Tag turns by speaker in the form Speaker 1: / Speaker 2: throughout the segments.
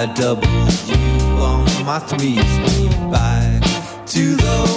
Speaker 1: I doubled you on my threes. Back to the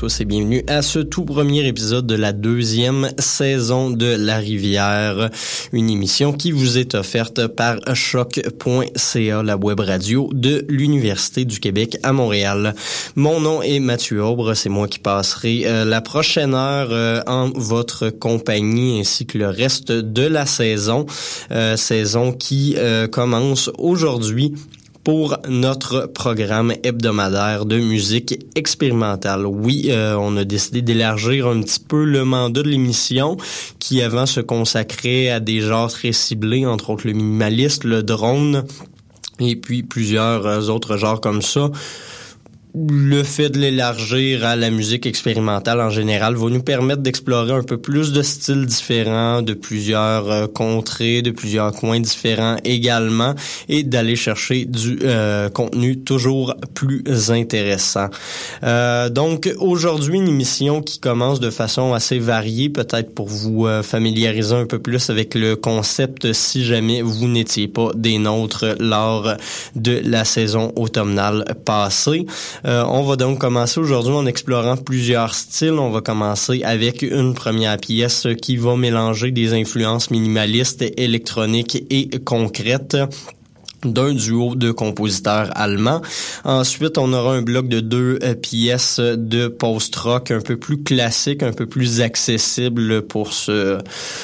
Speaker 1: tous et bienvenue à ce tout premier épisode de la deuxième saison de La Rivière, une émission qui vous est offerte par choc.ca, la web radio de l'Université du Québec à Montréal. Mon nom est Mathieu Aubre, c'est moi qui passerai euh, la prochaine heure euh, en votre compagnie ainsi que le reste de la saison, euh, saison qui commence aujourd'hui
Speaker 2: pour notre programme hebdomadaire de musique expérimentale. Oui, euh, on a décidé d'élargir un petit peu le mandat de l'émission qui avant se consacrait à des genres très ciblés, entre autres le minimaliste, le drone et puis plusieurs euh, autres genres comme ça le fait de l'élargir à la musique expérimentale en général va nous permettre d'explorer un peu plus de styles différents, de plusieurs euh, contrées, de plusieurs coins différents également, et d'aller chercher du euh, contenu toujours plus intéressant. Euh, donc aujourd'hui, une émission qui commence de façon assez variée, peut-être pour vous familiariser un peu plus avec le concept si jamais vous n'étiez pas des nôtres lors de la saison automnale passée. Euh, on va donc commencer aujourd'hui en explorant plusieurs styles. On va commencer avec une première pièce qui va mélanger des influences minimalistes, électroniques et concrètes d'un duo de compositeurs allemands. Ensuite, on aura un bloc de deux euh, pièces de post-rock un peu plus classique, un peu plus accessible pour se,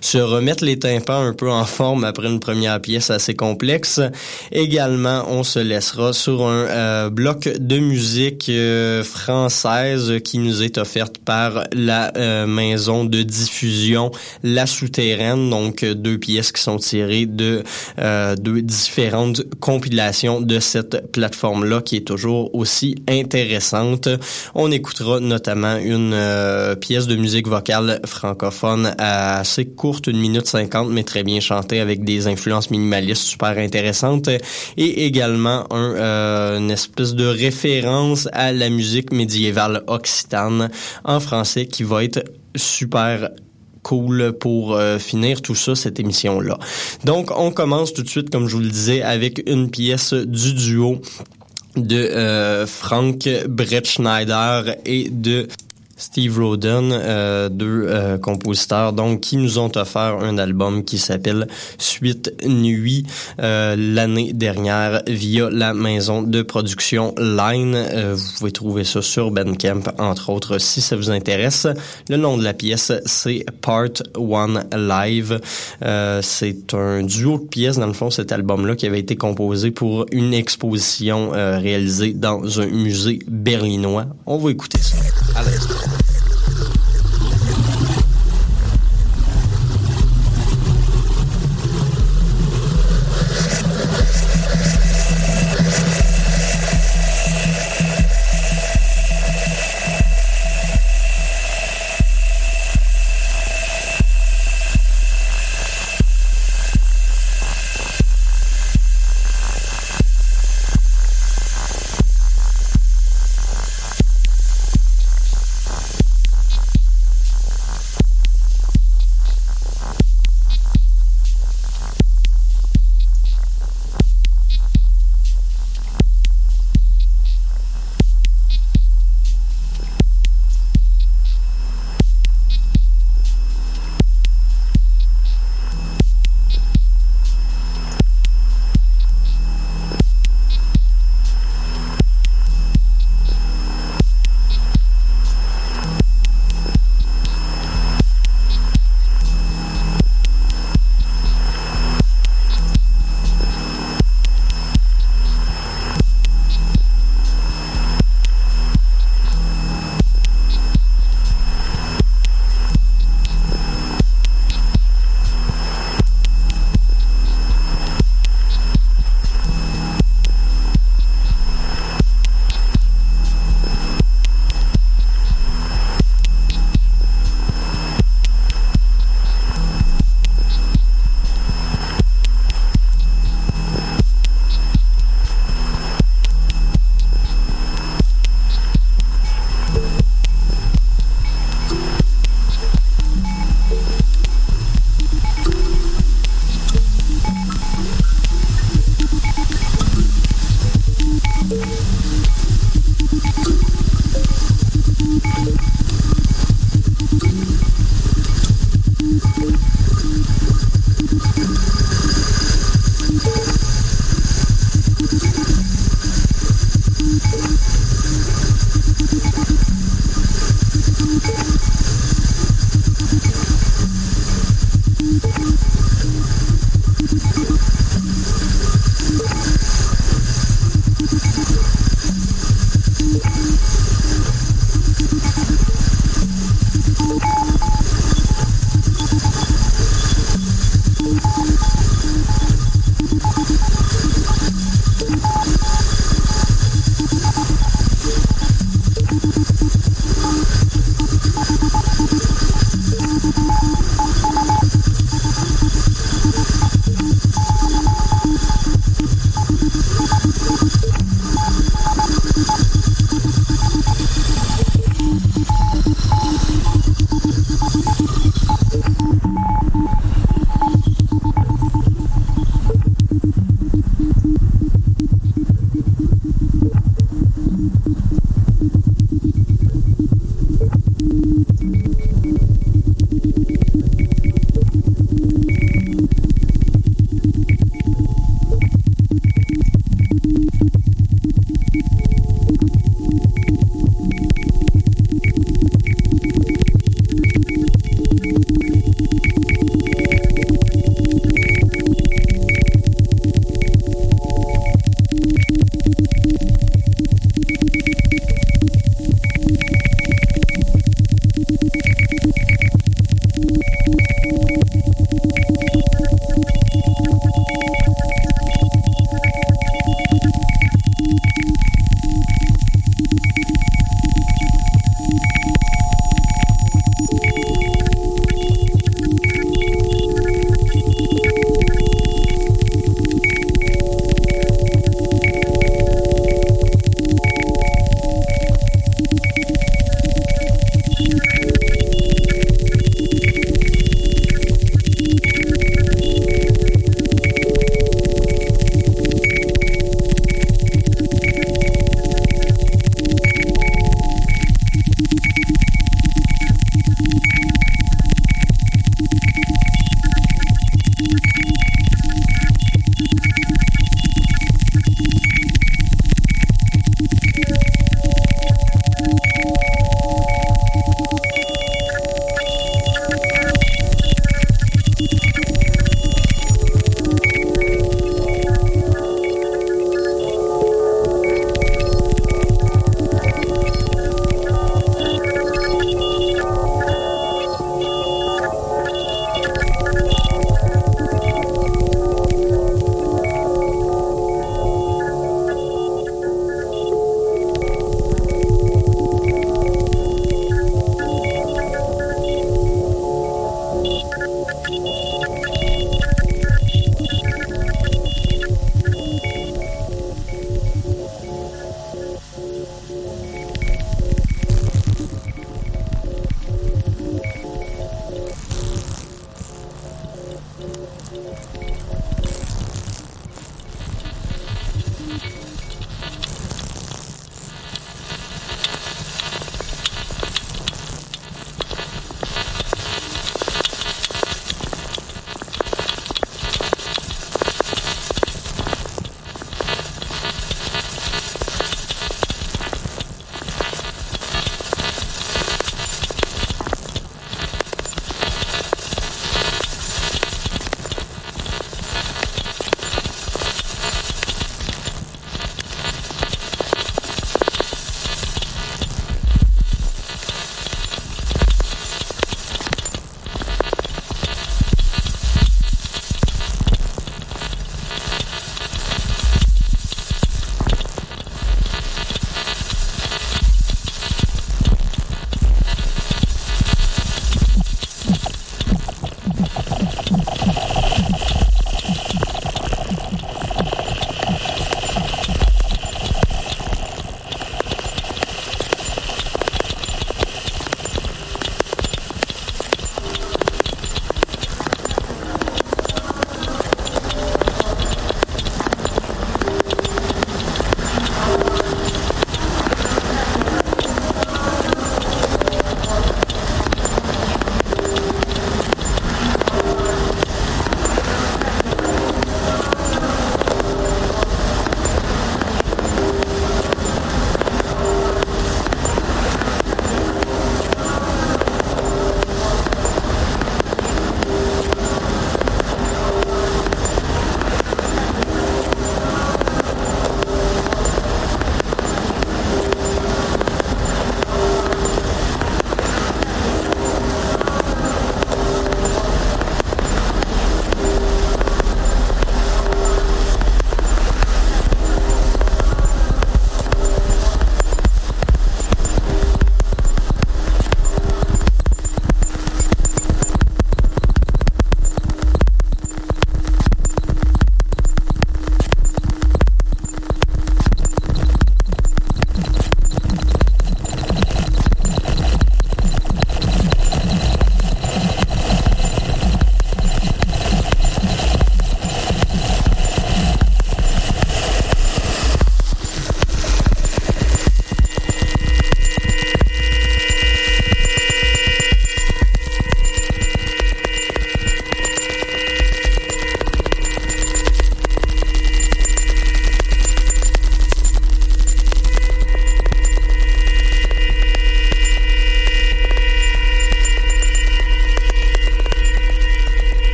Speaker 2: se remettre les tympans un peu en forme après une première pièce assez complexe. Également, on se laissera sur un euh, bloc de musique euh, française qui nous est offerte par la maison de diffusion La Souterraine, donc deux pièces qui sont tirées de deux différentes compilation de cette plateforme-là qui est toujours aussi intéressante. On écoutera notamment une euh, pièce de musique vocale francophone assez courte, une minute cinquante, mais très bien chantée avec des influences minimalistes super intéressantes et également un, euh, une espèce de référence à la musique médiévale occitane en français qui va être super cool pour euh, finir tout ça, cette émission-là. Donc, on commence tout de suite, comme je vous le disais, avec une pièce du duo de euh, Frank Brettschneider et de Steve Roden, euh, deux euh, compositeurs, donc qui nous ont offert un album qui s'appelle Suite Nuit euh, l'année dernière via la maison de production Line. vous pouvez trouver ça sur Bandcamp, entre autres, si ça vous intéresse. Le nom de la pièce, c'est Part One Live. c'est un duo de pièces, dans le fond, cet album-là, qui avait été composé pour une exposition réalisée dans un musée berlinois. On va écouter ça.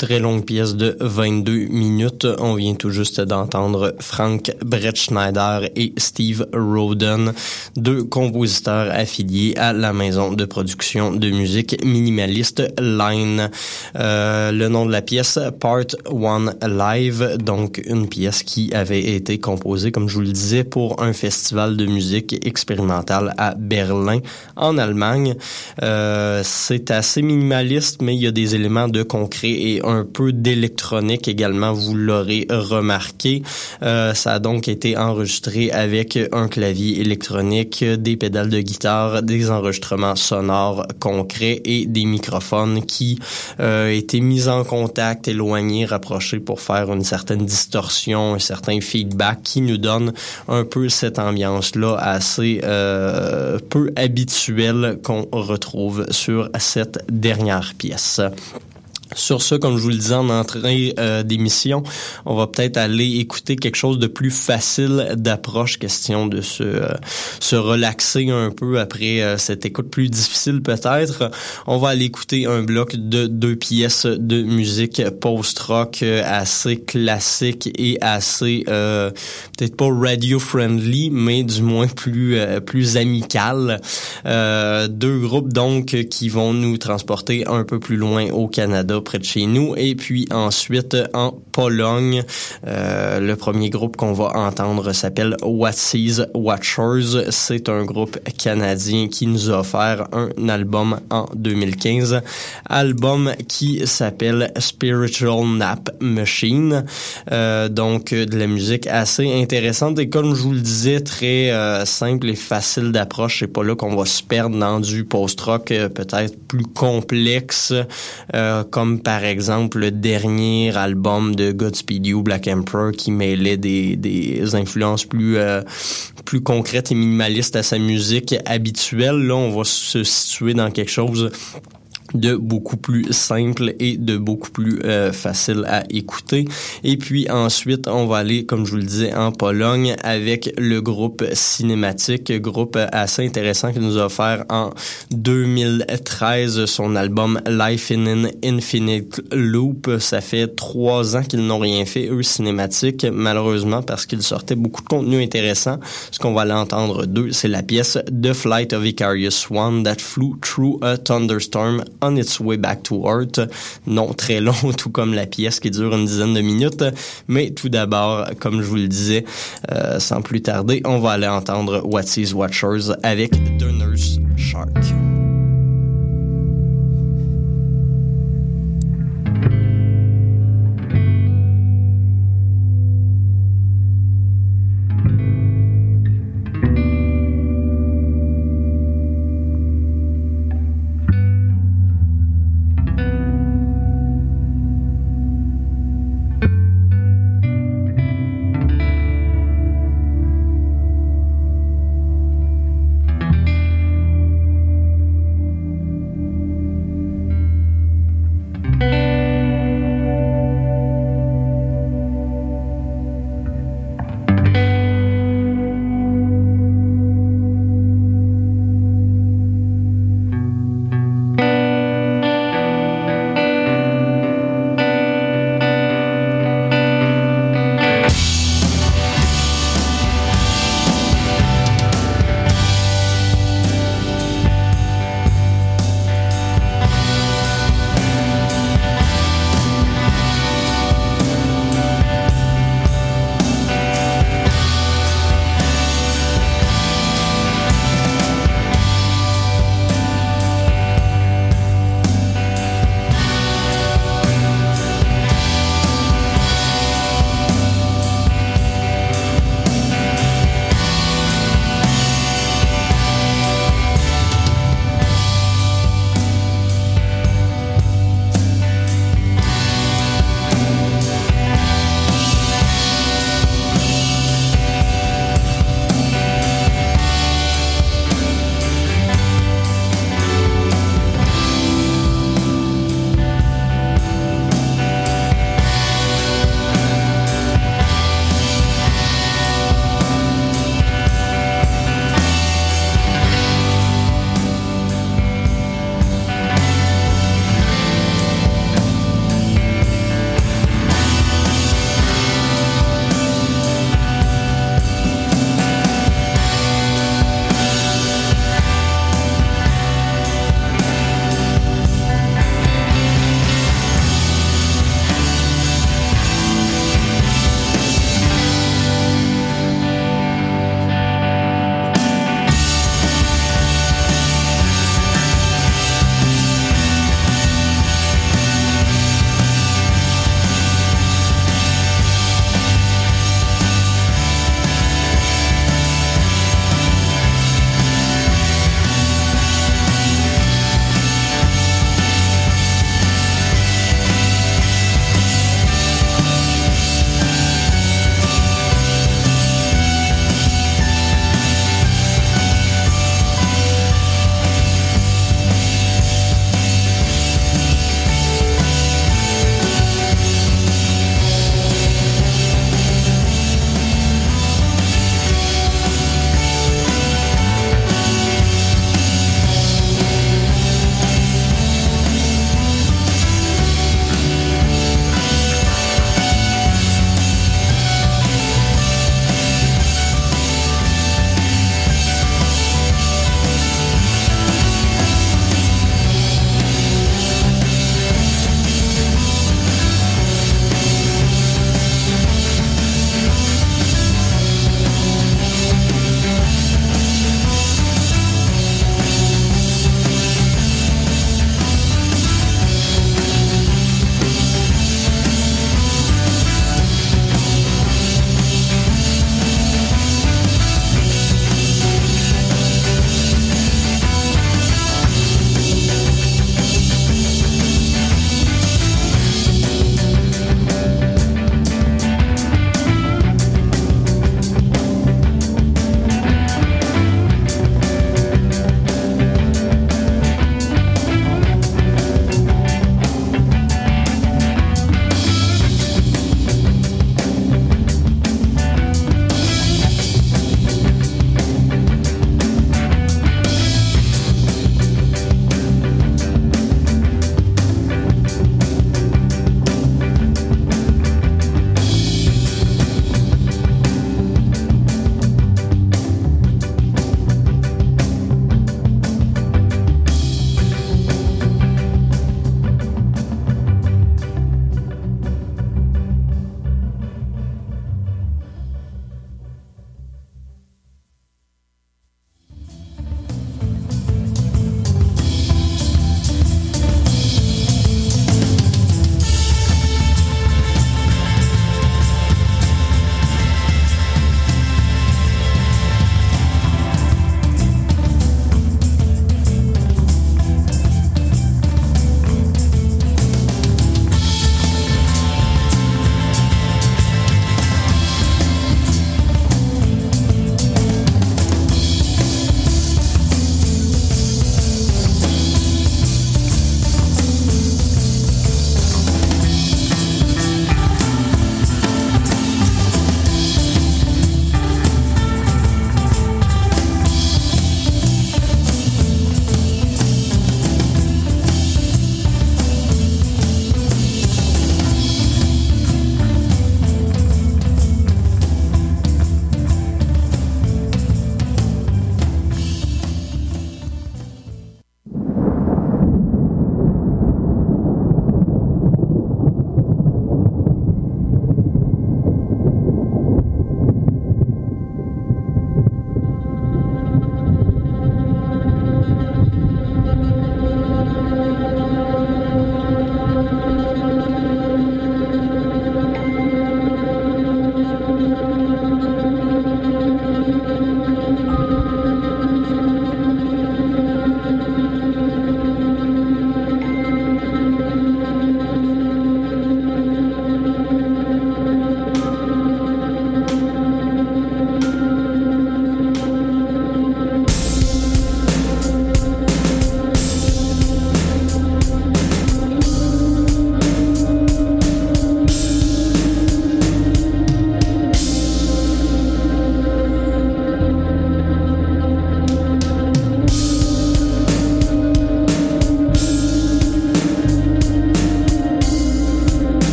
Speaker 2: Très longue pièce de 22 minutes. On vient tout juste d'entendre Frank Brettschneider et Steve Roden, deux compositeurs affiliés à la maison de production de musique minimaliste Line. Euh, le nom de la pièce, Part One Live, donc une pièce qui avait été composée, comme je vous le disais, pour un festival de musique expérimentale à Berlin, en Allemagne. Euh, c'est assez minimaliste, mais il y a des éléments de concret et un peu d'électronique également, vous l'aurez remarqué. Euh, ça a donc été enregistré avec un clavier électronique, des pédales de guitare, des enregistrements sonores concrets et des microphones qui euh, étaient mis en contact, éloignés, rapprochés pour faire une certaine distorsion, un certain feedback qui nous donne un peu cette ambiance-là assez euh, peu habituelle qu'on retrouve sur cette dernière pièce. Sur ce, comme je vous le disais en entrée euh, d'émission, on va peut-être aller écouter quelque chose de plus facile d'approche, question de se, euh, relaxer un peu après euh, cette écoute plus difficile peut-être. On va aller écouter un bloc de deux pièces de musique post-rock assez classique et assez peut-être pas radio-friendly, mais du moins plus plus amical. deux groupes donc qui vont nous transporter un peu plus loin au Canada près de chez nous. Et puis ensuite, en Pologne, euh, le premier groupe qu'on va entendre s'appelle Sees Watchers. C'est un groupe canadien qui nous a offert un album en 2015. Album qui s'appelle Spiritual Nap Machine. Euh, donc, de la musique assez intéressante et comme je vous le disais, très euh, simple et facile d'approche. C'est pas là qu'on va se perdre dans du post-rock peut-être plus complexe comme par exemple le dernier album de Godspeed You, Black Emperor, qui mêlait des, influences plus euh, plus concrètes et minimalistes à sa musique habituelle. Là, on va se situer dans quelque chose de beaucoup plus simple et de beaucoup plus euh, facile à écouter. Et puis ensuite, on va aller, comme je vous le disais, en Pologne avec le groupe cinématique, groupe assez intéressant qui nous a offert en 2013 son album Life in an Infinite Loop. Ça fait trois ans qu'ils n'ont rien fait, eux, cinématiques, malheureusement, parce qu'ils sortaient beaucoup de contenu intéressant. Ce qu'on va l'entendre d'eux, c'est la pièce The Flight of Vicarious Swan That Flew Through a Thunderstorm On Its Way Back to Earth. Non très long, tout comme la pièce qui dure une dizaine de minutes. Mais tout d'abord, comme je vous le disais, euh, sans plus tarder, on va aller entendre What Is Watchers avec The Nurse Shark.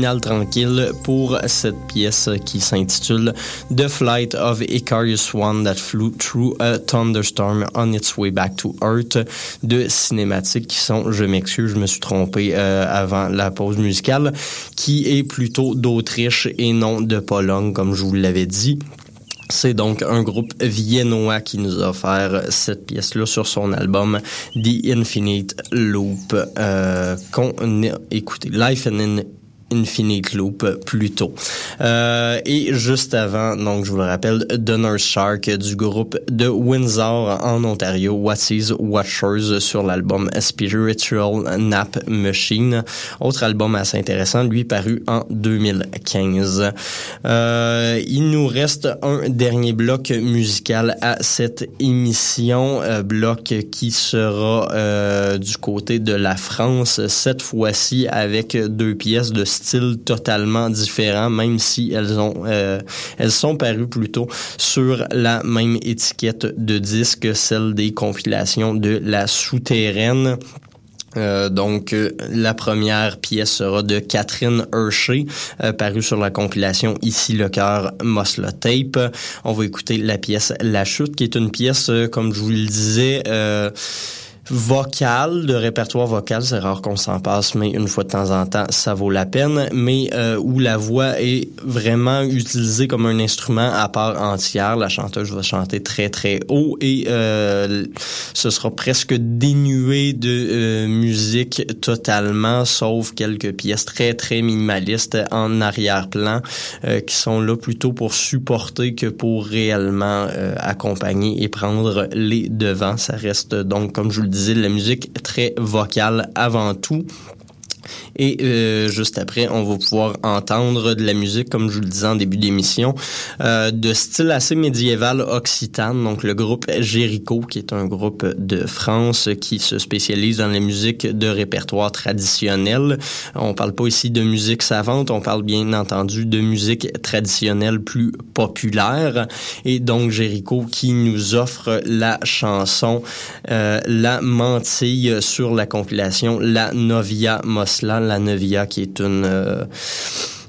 Speaker 2: Tranquille pour cette pièce qui s'intitule The Flight of Icarus One That Flew Through a Thunderstorm on Its Way Back to Earth de cinématiques qui sont, je m'excuse, je me suis trompé euh, avant la pause musicale, qui est plutôt d'Autriche et non de Pologne, comme je vous l'avais dit. C'est donc un groupe viennois qui nous a offert cette pièce-là sur son album The Infinite Loop euh, qu'on a. Life in Infinite Loop plus tôt. Euh, et juste avant, donc je vous le rappelle, Nurse Shark du groupe de Windsor en Ontario, What Is Watchers sur l'album Spiritual Nap Machine. Autre album assez intéressant, lui paru en 2015. Euh, il nous reste un dernier bloc musical à cette émission, euh, bloc qui sera du côté de la France, cette fois-ci avec deux pièces de style totalement différent, même si elles ont euh, elles sont parues plutôt sur la même étiquette de disque, celle des compilations de la souterraine. Euh, donc la première pièce sera de Catherine Hershey, euh, parue sur la compilation Ici le cœur Mosla Tape. On va écouter la pièce La chute, qui est une pièce, comme je vous le disais, vocal, de répertoire vocal, c'est rare qu'on s'en passe, mais une fois de temps en temps, ça vaut la peine, mais euh, où la voix est vraiment utilisée comme un instrument à part entière. La chanteuse va chanter très très haut et euh, ce sera presque dénué de euh, musique totalement, sauf quelques pièces très très minimalistes en arrière-plan qui sont là plutôt pour supporter que pour réellement accompagner et prendre les devants. Ça reste donc, comme je vous le dis, la musique très vocale avant tout. Et euh, juste après, on va pouvoir entendre de la musique, comme je vous le disais en début d'émission, euh, de style assez médiéval occitane. Donc le groupe Jericho, qui est un groupe de France qui se spécialise dans la musique de répertoire traditionnel. On parle pas ici de musique savante, on parle bien entendu de musique traditionnelle plus populaire. Et donc Jericho qui nous offre la chanson euh, La Mantille sur la compilation La Novia Mosla la Nevia, qui est une euh,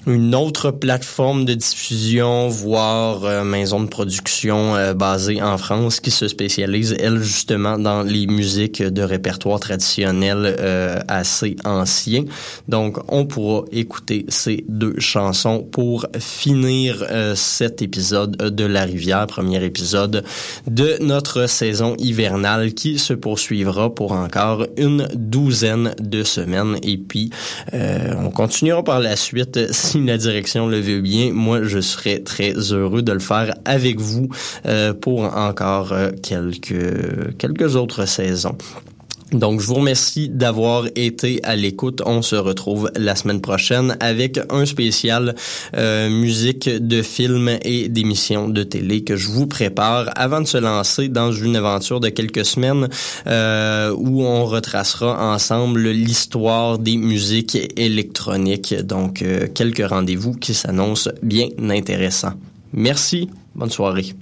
Speaker 2: une autre plateforme de diffusion, voire euh, maison de production euh, basée en France qui se spécialise, elle, justement, dans les musiques de répertoire traditionnel euh, assez anciens. Donc, on pourra écouter ces deux chansons pour finir cet épisode de La Rivière, premier épisode de notre saison hivernale qui se poursuivra pour encore une douzaine de semaines. Et puis, on continuera par la suite la direction le veut bien, moi, je serais très heureux de le faire avec vous euh, pour encore euh, quelques, quelques autres saisons. Donc, je vous remercie d'avoir été à l'écoute. On se retrouve la semaine prochaine avec un spécial euh, musique de films et d'émissions de télé que je vous prépare avant de se lancer dans une aventure de quelques semaines euh, où on retracera ensemble l'histoire des musiques électroniques. Donc, euh, quelques rendez-vous qui s'annoncent bien intéressants. Merci. Bonne soirée.